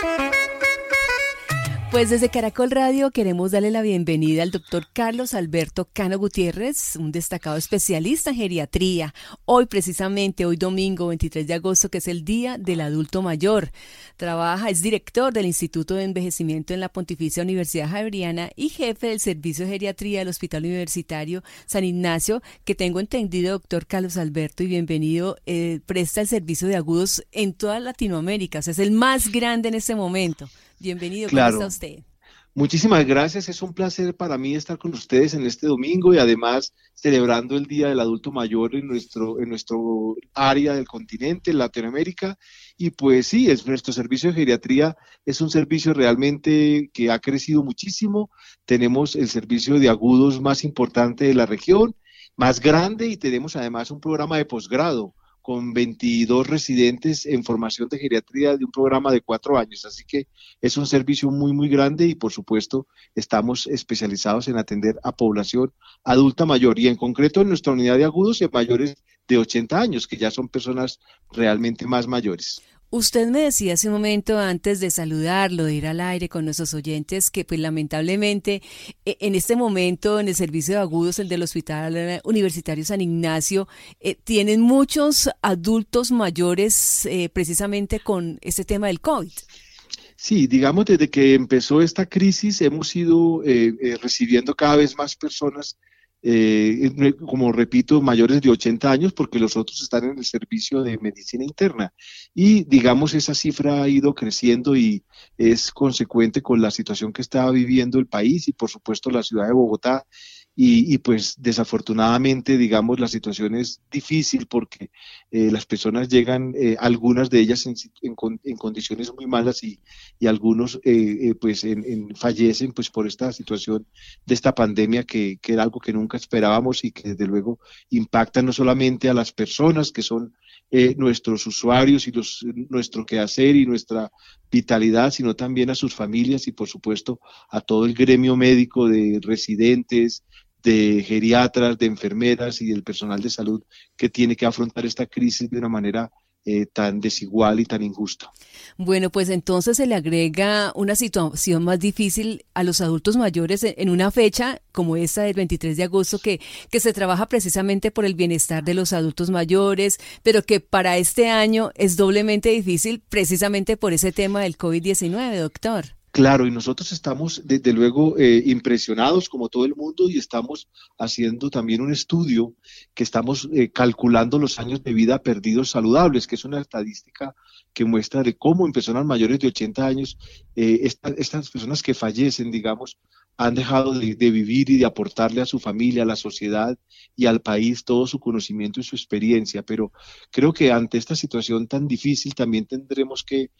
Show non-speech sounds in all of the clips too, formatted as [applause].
Thank you. Pues desde Caracol Radio queremos darle la bienvenida al doctor Carlos Alberto Cano Gutiérrez, un destacado especialista en geriatría. Hoy precisamente, hoy domingo 23 de agosto, que es el Día del Adulto Mayor. Trabaja, es director del Instituto de Envejecimiento en la Pontificia Universidad Javeriana y jefe del Servicio de Geriatría del Hospital Universitario San Ignacio, que tengo entendido, doctor Carlos Alberto, y bienvenido, eh, presta el servicio de agudos en toda Latinoamérica. O sea, es el más grande en este momento. Bienvenido, ¿cómo está usted? Muchísimas gracias, es un placer para mí estar con ustedes en este domingo y además celebrando el Día del Adulto Mayor en nuestro, en nuestro área del continente, en Latinoamérica. Y pues sí, es, nuestro servicio de geriatría es un servicio realmente que ha crecido muchísimo. Tenemos el servicio de agudos más importante de la región, más grande y tenemos además un programa de posgrado con 22 residentes en formación de geriatría de un programa de cuatro años. Así que es un servicio muy, muy grande y por supuesto estamos especializados en atender a población adulta mayor y en concreto en nuestra unidad de agudos en mayores de 80 años, que ya son personas realmente más mayores. Usted me decía hace un momento antes de saludarlo, de ir al aire con nuestros oyentes, que pues lamentablemente e, en este momento en el servicio de agudos, el del Hospital Universitario San Ignacio, eh, tienen muchos adultos mayores eh, precisamente con este tema del COVID. Sí, digamos, desde que empezó esta crisis hemos ido eh, recibiendo cada vez más personas eh, como repito, mayores de 80 años, porque los otros están en el servicio de medicina interna. Y digamos, esa cifra ha ido creciendo y es consecuente con la situación que está viviendo el país y por supuesto la ciudad de Bogotá y, pues desafortunadamente, digamos, la situación es difícil porque eh, las personas llegan, eh, algunas de ellas en, en, condiciones muy malas y, y algunos eh, pues en, fallecen pues por esta situación de esta pandemia que, que era algo que nunca esperábamos y que desde luego impacta no solamente a las personas que son nuestros usuarios y los, nuestro quehacer y nuestra vitalidad, sino también a sus familias y por supuesto a todo el gremio médico de residentes, de geriatras, de enfermeras y del personal de salud que tiene que afrontar esta crisis de una manera eh, tan desigual y tan injusta. Bueno, pues entonces se le agrega una situación más difícil a los adultos mayores en una fecha como esta del 23 de agosto que, que se trabaja precisamente por el bienestar de los adultos mayores, pero que para este año es doblemente difícil precisamente por ese tema del COVID-19, doctor. Claro, y nosotros estamos desde luego eh, impresionados como todo el mundo y estamos haciendo también un estudio que estamos eh, calculando los años de vida perdidos saludables, que es una estadística que muestra de cómo en personas mayores de 80 años, eh, estas personas que fallecen, digamos, han dejado de, vivir y de aportarle a su familia, a la sociedad y al país todo su conocimiento y su experiencia. Pero creo que ante esta situación tan difícil también tendremos que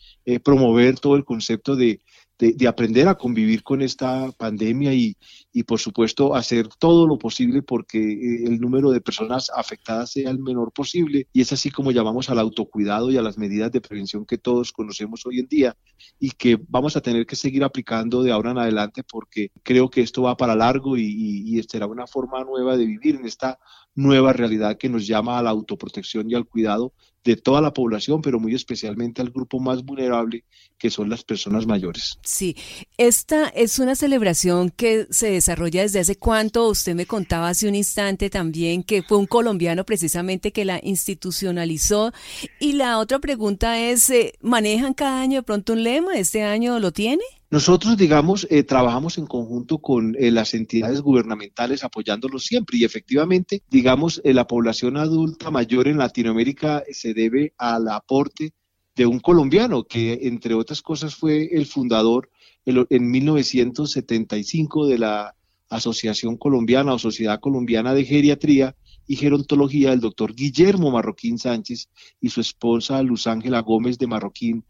promover todo el concepto de, de, aprender a convivir con esta pandemia y, y, por supuesto, hacer todo lo posible porque eh, el número de personas afectadas sea el menor posible. Y es así como llamamos al autocuidado y a las medidas de prevención que todos conocemos hoy en día y que vamos a tener que seguir aplicando de ahora en adelante porque creo que esto va para largo y, y, y será una forma nueva de vivir en esta nueva realidad que nos llama a la autoprotección y al cuidado de toda la población, pero muy especialmente al grupo más vulnerable, que son las personas mayores. Sí, esta es una celebración que se desarrolla desde hace cuánto. Usted me contaba hace un instante también que fue un colombiano precisamente que la institucionalizó. Y la otra pregunta es, eh, ¿manejan cada año de pronto un lema? ¿Este año lo tiene? Nosotros, digamos, eh, trabajamos en conjunto con eh, las entidades gubernamentales apoyándolos siempre y efectivamente, digamos, eh, la población adulta mayor en Latinoamérica se debe al aporte de un colombiano que, entre otras cosas, fue el fundador en 1975 de la Asociación Colombiana o Sociedad Colombiana de Geriatría y Gerontología del doctor Guillermo Marroquín Sánchez y su esposa Luz Ángela Gómez de Marroquín,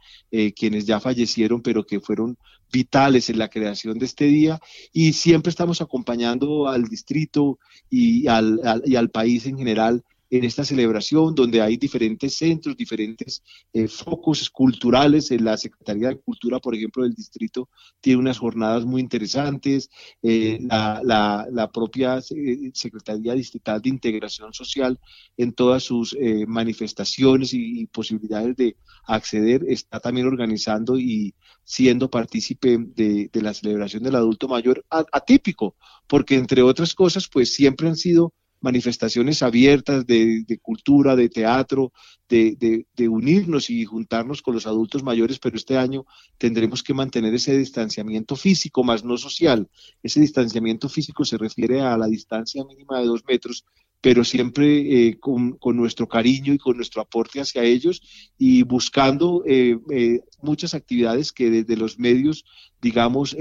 quienes ya fallecieron, pero que fueron vitales en la creación de este día. Y siempre estamos acompañando al distrito y al, y al país en general en esta celebración, donde hay diferentes centros, diferentes eh, focos culturales. En la Secretaría de Cultura, por ejemplo, del distrito tiene unas jornadas muy interesantes. Eh, la, propia eh, Secretaría Distrital de Integración Social, en todas sus manifestaciones y, posibilidades de acceder, está también organizando y siendo partícipe de, la celebración del adulto mayor atípico, porque entre otras cosas, pues siempre han sido manifestaciones abiertas de, cultura, de teatro, de, unirnos y juntarnos con los adultos mayores, pero este año tendremos que mantener ese distanciamiento físico, más no social. Ese distanciamiento físico se refiere a la distancia mínima de dos metros, pero siempre eh, con, nuestro cariño y con nuestro aporte hacia ellos y buscando eh, eh, muchas actividades que desde los medios, digamos,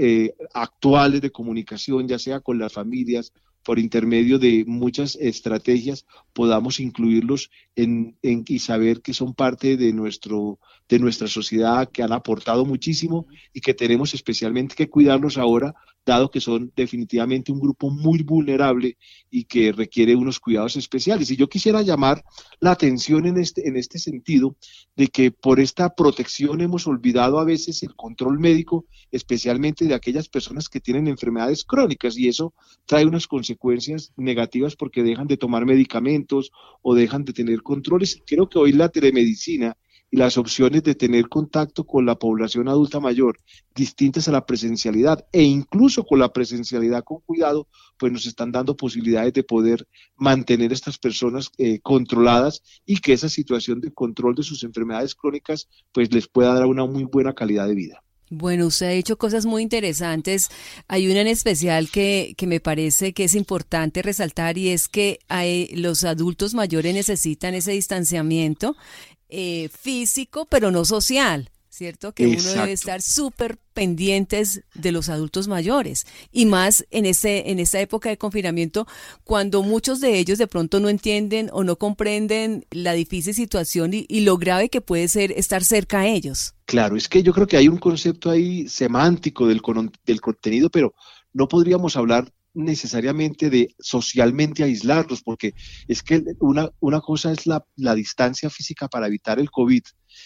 actuales de comunicación, ya sea con las familias por intermedio de muchas estrategias podamos incluirlos en, y saber que son parte de, nuestro, de nuestra sociedad, que han aportado muchísimo y que tenemos especialmente que cuidarlos ahora dado que son definitivamente un grupo muy vulnerable y que requiere unos cuidados especiales. Y yo quisiera llamar la atención en este, en este sentido de que por esta protección hemos olvidado a veces el control médico, especialmente de aquellas personas que tienen enfermedades crónicas y eso trae unas consecuencias negativas porque dejan de tomar medicamentos o dejan de tener controles. Creo que hoy la telemedicina y las opciones de tener contacto con la población adulta mayor distintas a la presencialidad e incluso con la presencialidad con cuidado, pues nos están dando posibilidades de poder mantener a estas personas eh, controladas y que esa situación de control de sus enfermedades crónicas pues les pueda dar una muy buena calidad de vida. Bueno, usted ha dicho cosas muy interesantes. Hay una en especial que, que me parece que es importante resaltar y es que hay, los adultos mayores necesitan ese distanciamiento eh, físico, pero no social. ¿Cierto? Que uno debe estar súper pendientes de los adultos mayores y más en, este, en esta época de confinamiento cuando muchos de ellos de pronto no entienden o no comprenden la difícil situación y, y lo grave que puede ser estar cerca a ellos. Claro, es que yo creo que hay un concepto ahí semántico del, del contenido, pero no podríamos hablar necesariamente de socialmente aislarlos, porque es que una, una cosa es la, la distancia física para evitar el COVID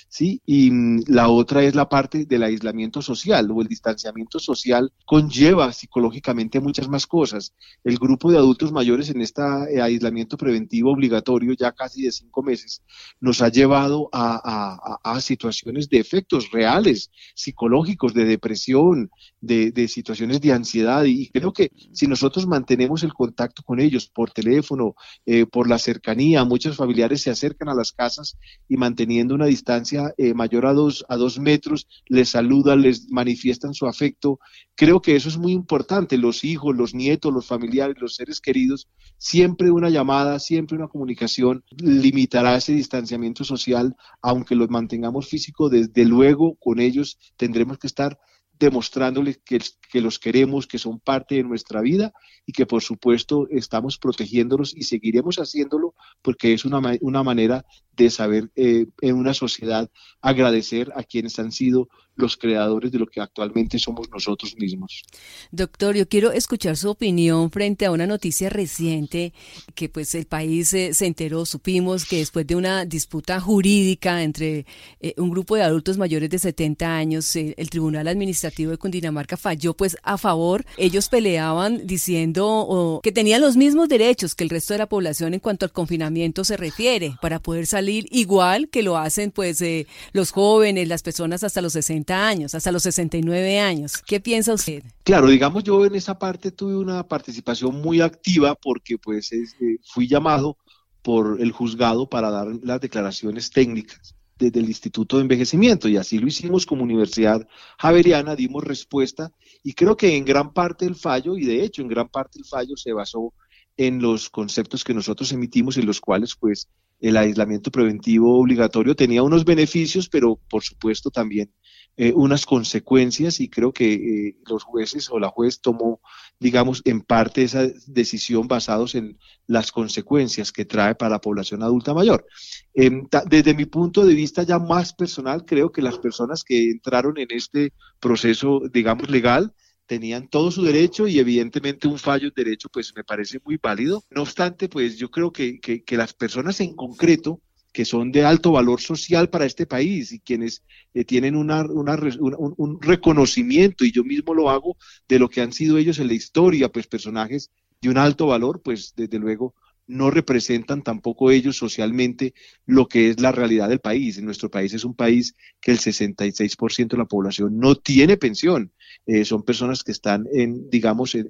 ¿sí? Y mm, la otra es la parte del aislamiento social o el distanciamiento social conlleva psicológicamente muchas más cosas. El grupo de adultos mayores en este aislamiento preventivo obligatorio ya casi de cinco meses nos ha llevado a, a, situaciones de efectos reales, psicológicos, de depresión, de, de situaciones de ansiedad y creo que si nosotros mantenemos el contacto con ellos por teléfono, eh, por la cercanía, muchos familiares se acercan a las casas y manteniendo una distancia eh, mayor a dos, a dos metros, les saludan, les manifiestan su afecto. Creo que eso es muy importante. Los hijos, los nietos, los familiares, los seres queridos, siempre una llamada, siempre una comunicación limitará ese distanciamiento social, aunque los mantengamos físico, desde luego con ellos tendremos que estar demostrándoles que, los queremos, que son parte de nuestra vida y que por supuesto estamos protegiéndolos y seguiremos haciéndolo porque es una, una manera de saber eh, en una sociedad agradecer a quienes han sido los creadores de lo que actualmente somos nosotros mismos. Doctor, yo quiero escuchar su opinión frente a una noticia reciente que pues el país se enteró, supimos que después de una disputa jurídica entre eh, un grupo de adultos mayores de 70 años, eh, el Tribunal Administrativo de Cundinamarca falló pues a favor. Ellos peleaban diciendo que tenían los mismos derechos que el resto de la población en cuanto al confinamiento se refiere para poder salir igual que lo hacen pues eh, los jóvenes, las personas hasta los 60 años, hasta los 69 años. ¿Qué piensa usted? Claro, digamos, yo en esa parte tuve una participación muy activa porque pues eh, fui llamado por el juzgado para dar las declaraciones técnicas desde el Instituto de Envejecimiento y así lo hicimos como Universidad Javeriana, dimos respuesta y creo que en gran parte el fallo, y de hecho en gran parte el fallo se basó en los conceptos que nosotros emitimos y los cuales pues el aislamiento preventivo obligatorio tenía unos beneficios, pero por supuesto también eh, unas consecuencias y creo que eh, los jueces o la juez tomó, digamos, en parte esa decisión basados en las consecuencias que trae para la población adulta mayor. Em, desde mi punto de vista ya más personal, creo que las personas que entraron en este proceso, digamos, legal, tenían todo su derecho y evidentemente un fallo de derecho pues me parece muy válido. No obstante, pues yo creo que, que, las personas en concreto que son de alto valor social para este país y quienes eh, tienen una, una, un, un, reconocimiento, y yo mismo lo hago, de lo que han sido ellos en la historia, pues personajes de un alto valor, pues desde luego no representan tampoco ellos socialmente lo que es la realidad del país. En nuestro país es un país que el 66% de la población no tiene pensión. Eh, son personas que están en, digamos, en,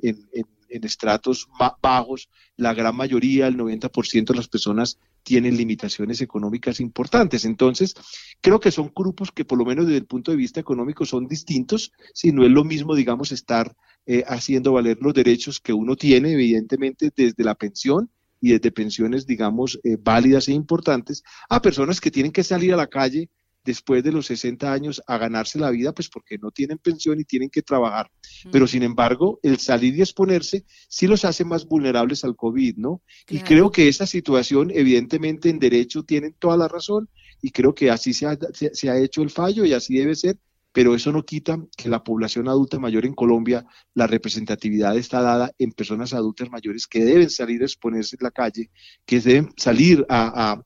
estratos bajos. La gran mayoría, el 90% de las personas tienen limitaciones económicas importantes. Entonces, creo que son grupos que por lo menos desde el punto de vista económico son distintos, si no es lo mismo, digamos, estar eh, haciendo valer los derechos que uno tiene, evidentemente, desde la pensión y desde pensiones, digamos, eh, válidas e importantes, a personas que tienen que salir a la calle después de los 60 años a ganarse la vida, pues porque no tienen pensión y tienen que trabajar. Pero sin embargo, el salir y exponerse sí los hace más vulnerables al COVID, ¿no? Y creo que esa situación, evidentemente, en derecho tienen toda la razón y creo que así se se ha hecho el fallo y así debe ser pero eso no quita que la población adulta mayor en Colombia, la representatividad está dada en personas adultas mayores que deben salir a exponerse en la calle, que deben salir a,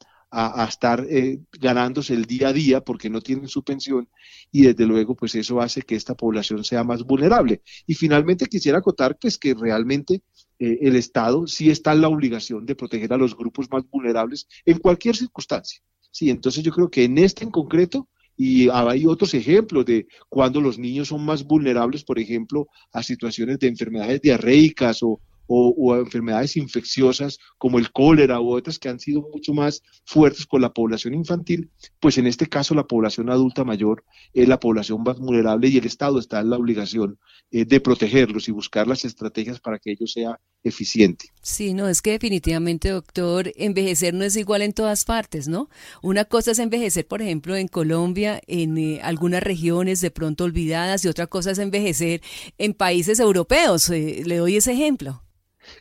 estar eh, ganándose el día a día porque no tienen su pensión y desde luego pues eso hace que esta población sea más vulnerable. Y finalmente quisiera acotar pues que realmente eh, el Estado sí está en la obligación de proteger a los grupos más vulnerables en cualquier circunstancia. Sí, entonces yo creo que en este en concreto y hay otros ejemplos de cuando los niños son más vulnerables, por ejemplo, a situaciones de enfermedades diarreicas o, o, enfermedades infecciosas como el cólera u otras que han sido mucho más fuertes con la población infantil, pues en este caso la población adulta mayor es la población más vulnerable y el Estado está en la obligación eh, de protegerlos y buscar las estrategias para que ello sea eficiente. Sí, no, es que definitivamente, doctor, envejecer no es igual en todas partes, ¿no? Una cosa es envejecer, por ejemplo, en Colombia, en eh, algunas regiones de pronto olvidadas, y otra cosa es envejecer en países europeos. Eh, le doy ese ejemplo.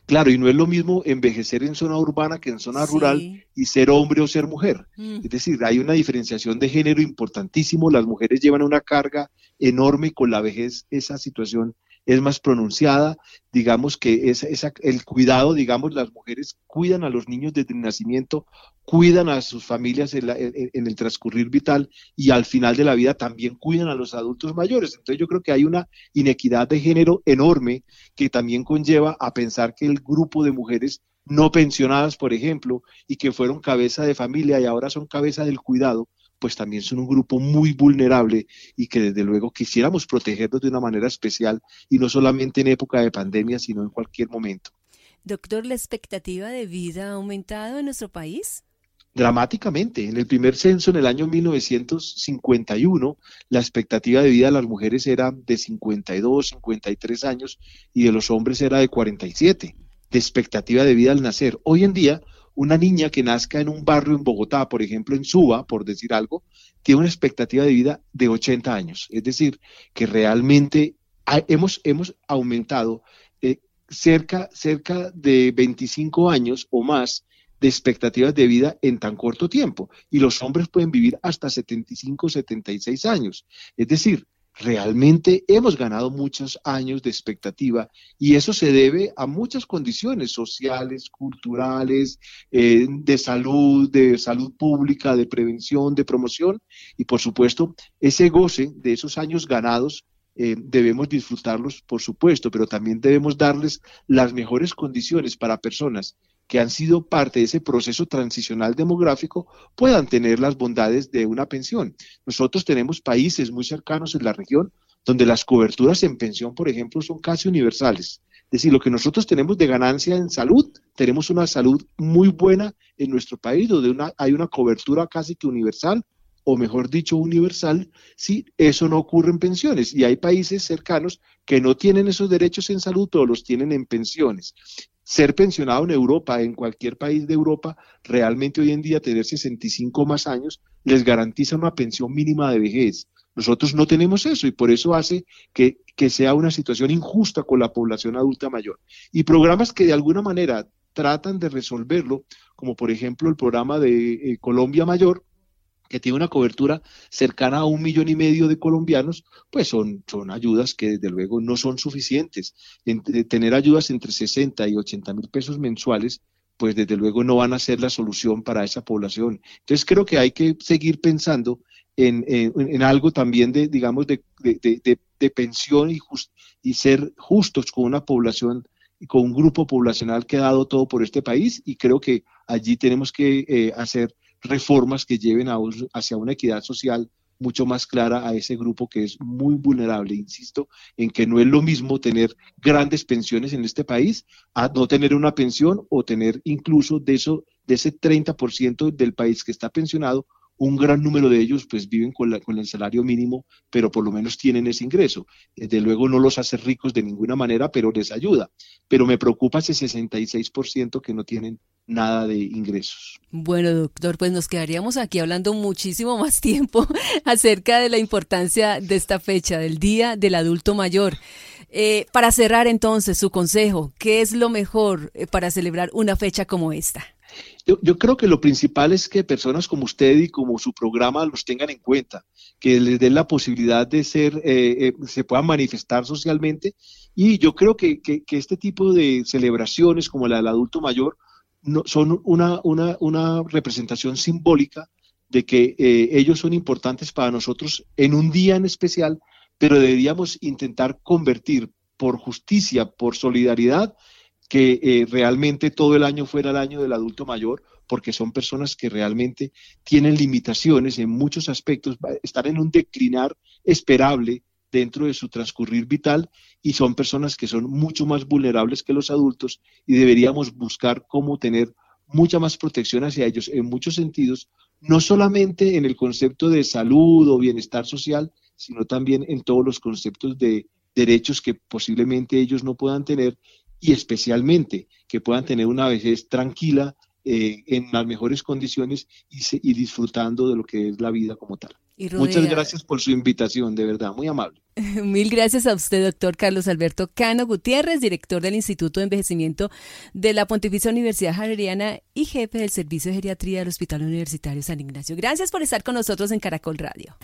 Claro, y no es lo mismo envejecer en zona urbana que en zona rural y ser hombre o ser mujer. Mm. Es decir, hay una diferenciación de género importantísimo. Las mujeres llevan una carga enorme con la vejez esa situación es más pronunciada, digamos que es, el cuidado, digamos, las mujeres cuidan a los niños desde el nacimiento, cuidan a sus familias en, el transcurrir vital y al final de la vida también cuidan a los adultos mayores. Entonces yo creo que hay una inequidad de género enorme que también conlleva a pensar que el grupo de mujeres no pensionadas, por ejemplo, y que fueron cabeza de familia y ahora son cabeza del cuidado, pues también son un grupo muy vulnerable y que desde luego quisiéramos protegerlos de una manera especial y no solamente en época de pandemia, sino en cualquier momento. Doctor, ¿la expectativa de vida ha aumentado en nuestro país? Dramáticamente. En el primer censo, en el año 1951, la expectativa de vida de las mujeres era de 52, 53 años y de los hombres era de 47, de expectativa de vida al nacer. Hoy en día, una niña que nazca en un barrio en Bogotá, por ejemplo en Suba, por decir algo, tiene una expectativa de vida de 80 años. Es decir, que realmente hemos, hemos aumentado eh, cerca, cerca de 25 años o más de expectativas de vida en tan corto tiempo. Y los hombres pueden vivir hasta 75, 76 años. Es decir, realmente hemos ganado muchos años de expectativa y eso se debe a muchas condiciones sociales, culturales, eh, de salud, de salud pública, de prevención, de promoción. Y por supuesto ese goce de esos años ganados eh, debemos disfrutarlos, por supuesto, pero también debemos darles las mejores condiciones para personas que han sido parte de ese proceso transicional demográfico puedan tener las bondades de una pensión. Nosotros tenemos países muy cercanos en la región donde las coberturas en pensión, por ejemplo, son casi universales. Es decir, lo que nosotros tenemos de ganancia en salud, tenemos una salud muy buena en nuestro país, donde hay una cobertura casi que universal, o mejor dicho, universal, si eso no ocurre en pensiones. Y hay países cercanos que no tienen esos derechos en salud, pero los tienen en pensiones ser pensionado en Europa, en cualquier país de Europa, realmente hoy en día tener 65 más años les garantiza una pensión mínima de vejez. Nosotros no tenemos eso y por eso hace que, sea una situación injusta con la población adulta mayor. Y programas que de alguna manera tratan de resolverlo, como por ejemplo el programa de eh, Colombia Mayor, que tiene una cobertura cercana a un millón y medio de colombianos, pues son, son ayudas que desde luego no son suficientes. tener ayudas entre 60 y 80 mil pesos mensuales, pues desde luego no van a ser la solución para esa población. Entonces creo que hay que seguir pensando en, en, algo también de, digamos, de, de, de pensión y, y ser justos con una población y con un grupo poblacional que ha dado todo por este país y creo que allí tenemos que eh, hacer reformas que lleven a, hacia una equidad social mucho más clara a ese grupo que es muy vulnerable. Insisto en que no es lo mismo tener grandes pensiones en este país a no tener una pensión o tener incluso de eso de ese 30% del país que está pensionado un gran número de ellos pues viven con, la, con, el salario mínimo, pero por lo menos tienen ese ingreso. Desde luego no los hace ricos de ninguna manera, pero les ayuda. Pero me preocupa ese 66% que no tienen nada de ingresos. Bueno, doctor, pues nos quedaríamos aquí hablando muchísimo [laughs] más tiempo acerca de la importancia de esta fecha, del Día del Adulto Mayor. Eh, para cerrar entonces, su consejo, ¿qué es lo mejor eh, para celebrar una fecha como esta? Yo, creo que lo principal es que personas como usted y como su programa los tengan en cuenta, que les den la posibilidad de ser, eh, eh, se puedan manifestar socialmente. Y yo creo que, este tipo de celebraciones como la del adulto mayor no, son una, una, una, representación simbólica de que eh, ellos son importantes para nosotros en un día en especial, pero deberíamos intentar convertir por justicia, por solidaridad, que eh, realmente todo el año fuera el año del adulto mayor, porque son personas que realmente tienen limitaciones en muchos aspectos, están en un declinar esperable dentro de su transcurrir vital y son personas que son mucho más vulnerables que los adultos y deberíamos buscar cómo tener mucha más protección hacia ellos en muchos sentidos, no solamente en el concepto de salud o bienestar social, sino también en todos los conceptos de derechos que posiblemente ellos no puedan tener y especialmente que puedan tener una vejez tranquila, eh, en las mejores condiciones y, disfrutando de lo que es la vida como tal. Muchas gracias por su invitación, de verdad, muy amable. [laughs] Mil gracias a usted, doctor Carlos Alberto Cano Gutiérrez, director del Instituto de Envejecimiento de la Pontificia Universidad Javeriana y jefe del Servicio de Geriatría del Hospital Universitario San Ignacio. Gracias por estar con nosotros en Caracol Radio.